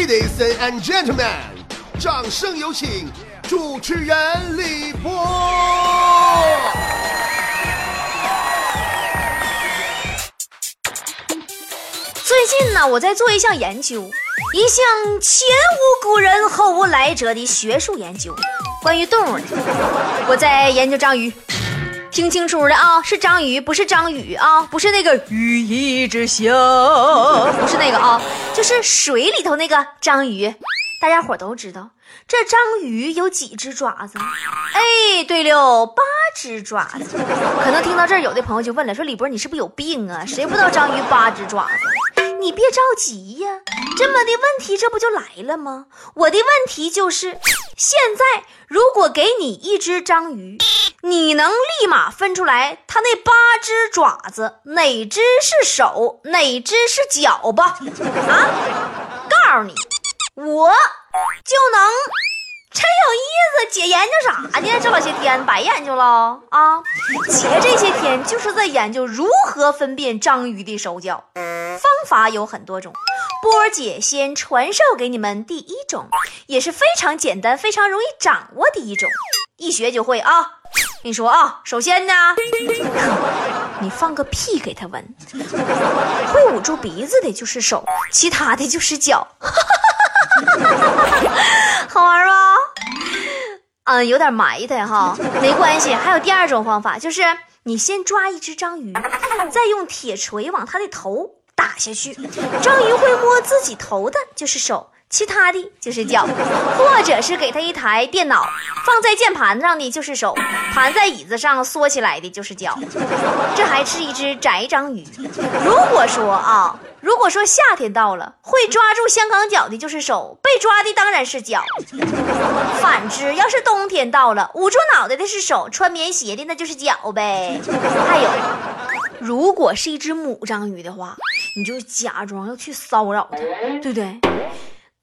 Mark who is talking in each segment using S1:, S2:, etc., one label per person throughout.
S1: Ladies and gentlemen，掌声有请主持人李波。
S2: 最近呢，我在做一项研究，一项前无古人后无来者的学术研究，关于动物的。我在研究章鱼。听清楚了啊，是章鱼，不是章鱼啊，不是那个羽翼之下，不是那个啊，就是水里头那个章鱼。大家伙都知道，这章鱼有几只爪子？哎，对了，八只爪子。可能听到这儿，有的朋友就问了，说李博，你是不是有病啊？谁不知道章鱼八只爪子？你别着急呀，这么的问题这不就来了吗？我的问题就是，现在如果给你一只章鱼。你能立马分出来它那八只爪子哪只是手，哪只是脚吧？啊，告诉你，我就能。真有意思，姐研究啥呢？这老些天白研究了啊！姐这些天就是在研究如何分辨章鱼的手脚，方法有很多种。波儿姐先传授给你们第一种，也是非常简单、非常容易掌握的一种，一学就会啊！你说啊，首先呢，你放个屁给他闻，会捂住鼻子的就是手，其他的就是脚，好玩吗？嗯，有点埋汰哈，没关系。还有第二种方法，就是你先抓一只章鱼，再用铁锤往它的头打下去，章鱼会摸自己头的就是手。其他的就是脚，或者是给他一台电脑，放在键盘上的就是手，盘在椅子上缩起来的就是脚。这还是一只宅章鱼。如果说啊，如果说夏天到了，会抓住香港脚的就是手，被抓的当然是脚。反之，要是冬天到了，捂住脑袋的是手，穿棉鞋的那就是脚呗。还有，如果是一只母章鱼的话，你就假装要去骚扰它，对不对？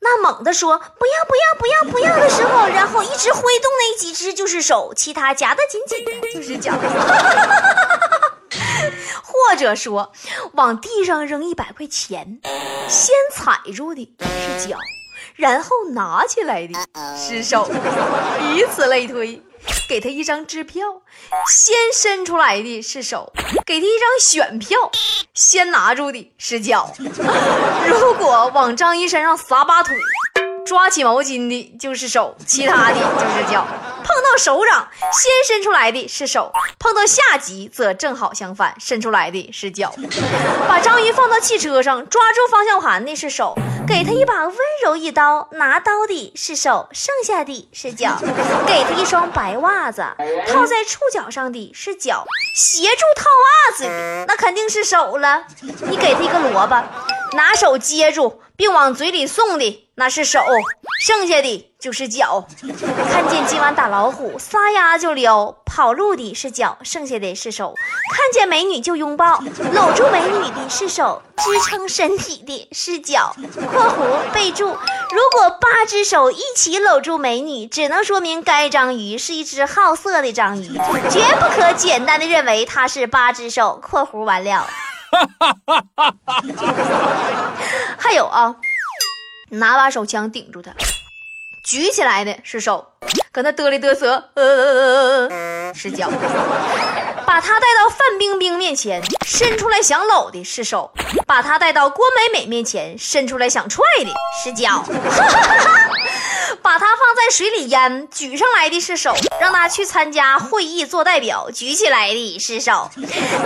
S2: 那猛地说不要不要不要不要的时候，然后一直挥动那几只就是手，其他夹得紧紧的就是脚，或者说往地上扔一百块钱，先踩住的是脚，然后拿起来的是手，以此类推。给他一张支票，先伸出来的是手；给他一张选票，先拿住的是脚。如果往张一身上撒把土，抓起毛巾的就是手，其他的就是脚。碰到手掌，先伸出来的是手；碰到下级，则正好相反，伸出来的是脚。把章鱼放到汽车上，抓住方向盘的是手；给他一把温柔一刀，拿刀的是手，剩下的是脚。给他一双白袜子，套在触角上的是脚；协助套袜子，那肯定是手了。你给他一个萝卜，拿手接住并往嘴里送的那是手。剩下的就是脚，看见今晚打老虎，撒丫就撩，跑路的是脚，剩下的是手；看见美女就拥抱，搂住美女的是手，支撑身体的是脚。（括弧备注：如果八只手一起搂住美女，只能说明该章鱼是一只好色的章鱼，绝不可简单的认为它是八只手。）（括弧完了。）还有啊。拿把手枪顶住他，举起来的是手，搁那嘚里嘚瑟，呃，是脚。把他带到范冰冰面前，伸出来想搂的是手；把他带到郭美美面前，伸出来想踹的是脚。哈哈哈哈把他放在水里淹，举上来的是手；让他去参加会议做代表，举起来的是手；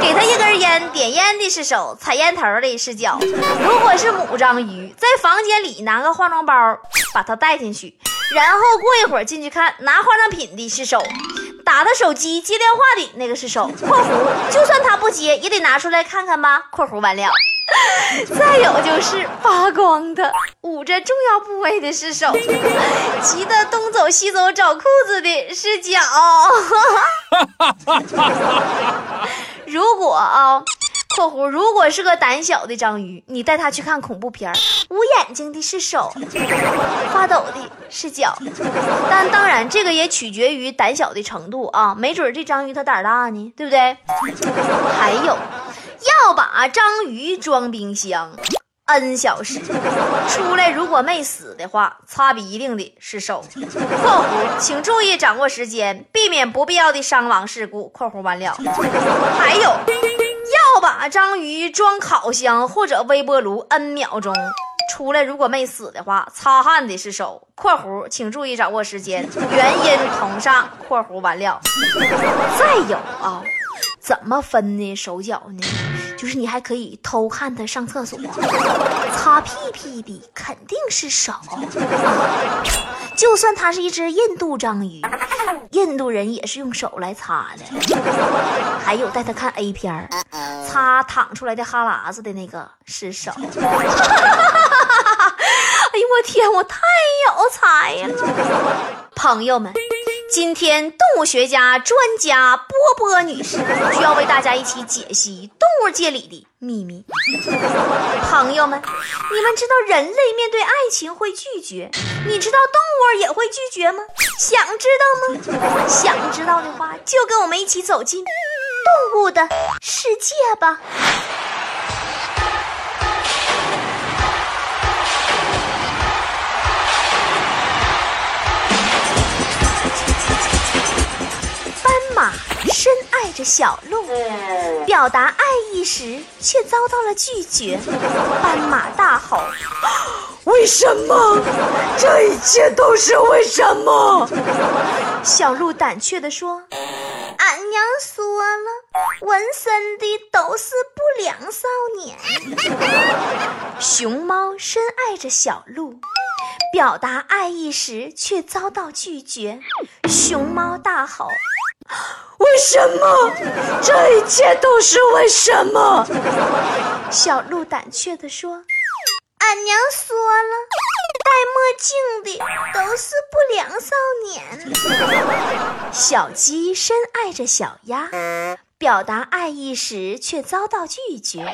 S2: 给他一根烟，点烟的是手，踩烟头的是脚。如果是母章鱼，在房间里拿个化妆包，把它带进去，然后过一会儿进去看，拿化妆品的是手，打他手机接电话的那个是手。（括弧就算他不接，也得拿出来看看吧。）（括弧完了。） 再有就是发光的，捂着重要部位的是手，急得东走西走找裤子的是脚。如果啊，括弧如果是个胆小的章鱼，你带他去看恐怖片捂眼睛的是手，发抖的是脚。但当然，这个也取决于胆小的程度啊，没准这章鱼它胆大呢，对不对？还有。要把章鱼装冰箱，n 小时，出来如果没死的话，擦鼻涕的是手。（括弧请注意掌握时间，避免不必要的伤亡事故。）（括弧完了。）还有，要把章鱼装烤箱或者微波炉 n 秒钟，出来如果没死的话，擦汗的是手。（括弧请注意掌握时间，原因同上。）（括弧完了。）再有啊。怎么分呢？手脚呢？就是你还可以偷看他上厕所，擦屁屁的肯定是手。就算它是一只印度章鱼，印度人也是用手来擦的。还有带他看 A 片儿，擦淌出来的哈喇子的那个是手。哎呦我天，我太有才了，朋友们。今天，动物学家专家波波女士需要为大家一起解析动物界里的秘密。朋友们，你们知道人类面对爱情会拒绝，你知道动物也会拒绝吗？想知道吗？想知道的话，就跟我们一起走进动物的世界吧。着小鹿，表达爱意时却遭到了拒绝。斑马大吼：“ 为什么？这一切都是为什么？”小鹿胆怯地说：“俺娘说了，纹身的都是不良少年。”熊猫深爱着小鹿，表达爱意时却遭到拒绝。熊猫大吼。为什么？这一切都是为什么？小鹿胆怯地说：“俺娘说了，戴墨镜的都是不良少年。”小鸡深爱着小鸭，表达爱意时却遭到拒绝。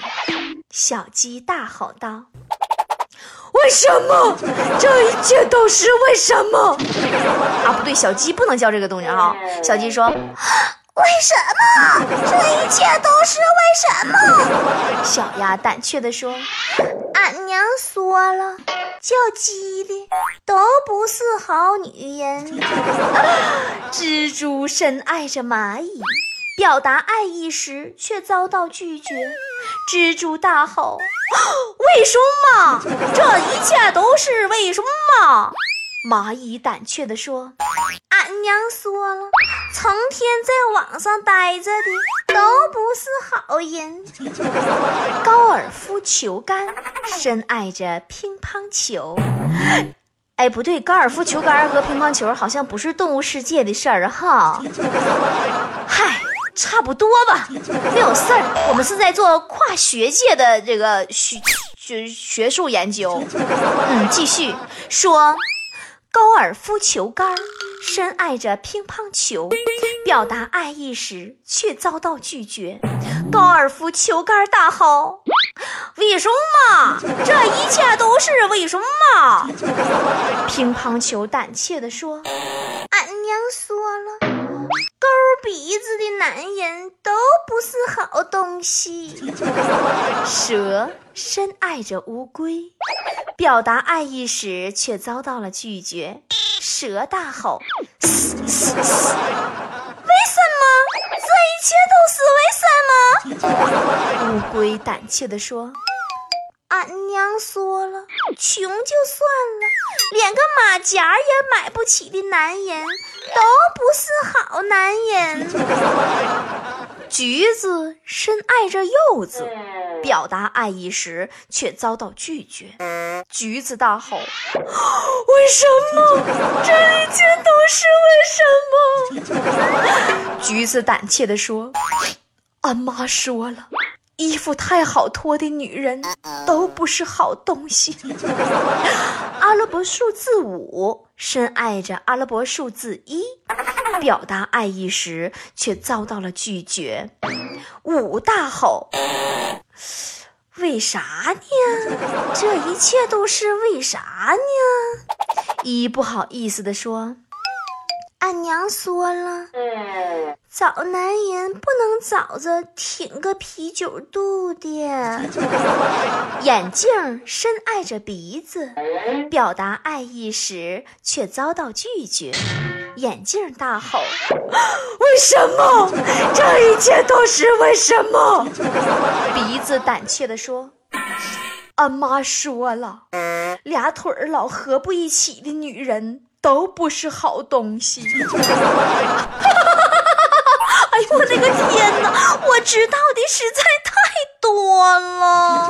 S2: 小鸡大吼道。为什么？这一切都是为什么？啊，不对，小鸡不能叫这个动静哈。小鸡说：“为什么？这一切都是为什么？”小鸭胆怯地说：“俺娘说了，叫鸡的都不是好女人。”蜘蛛深爱着蚂蚁，表达爱意时却遭到拒绝。蜘蛛大吼。为什么？这一切都是为什么？蚂蚁胆怯地说：“俺娘说了，成天在网上待着的都不是好人。”高尔夫球杆深爱着乒乓球。哎，不对，高尔夫球杆和乒乓球好像不是动物世界的事儿哈。嗨。差不多吧，没有事儿。我们是在做跨学界的这个学学学术研究。嗯，继续说，高尔夫球杆深爱着乒乓球，表达爱意时却遭到拒绝。高尔夫球杆大吼：“为什么？这一切都是为什么？”乒乓球胆怯地说：“俺娘说了。”鼻子的男人都不是好东西。蛇深爱着乌龟，表达爱意时却遭到了拒绝。蛇大吼：“为什么？这一切都是为什么？”乌龟胆怯地说。俺娘说了，穷就算了，连个马甲也买不起的男人，都不是好男人。橘子深爱着柚子，表达爱意时却遭到拒绝。橘子大吼：“ 为什么？这一切都是为什么？”橘子胆怯地说：“俺妈说了。”衣服太好脱的女人都不是好东西。阿拉伯数字五深爱着阿拉伯数字一，表达爱意时却遭到了拒绝。五大吼：“为啥呢？这一切都是为啥呢？”一不好意思地说：“俺娘说了，找男人不能找着挺个啤酒肚的。眼镜深爱着鼻子，表达爱意时却遭到拒绝。眼镜大吼：“ 为什么？这一切都是为什么？”鼻子胆怯地说：“俺妈说了，俩腿儿老合不一起的女人。”都不是好东西。哎呦我的个天哪！我知道的实在太多了。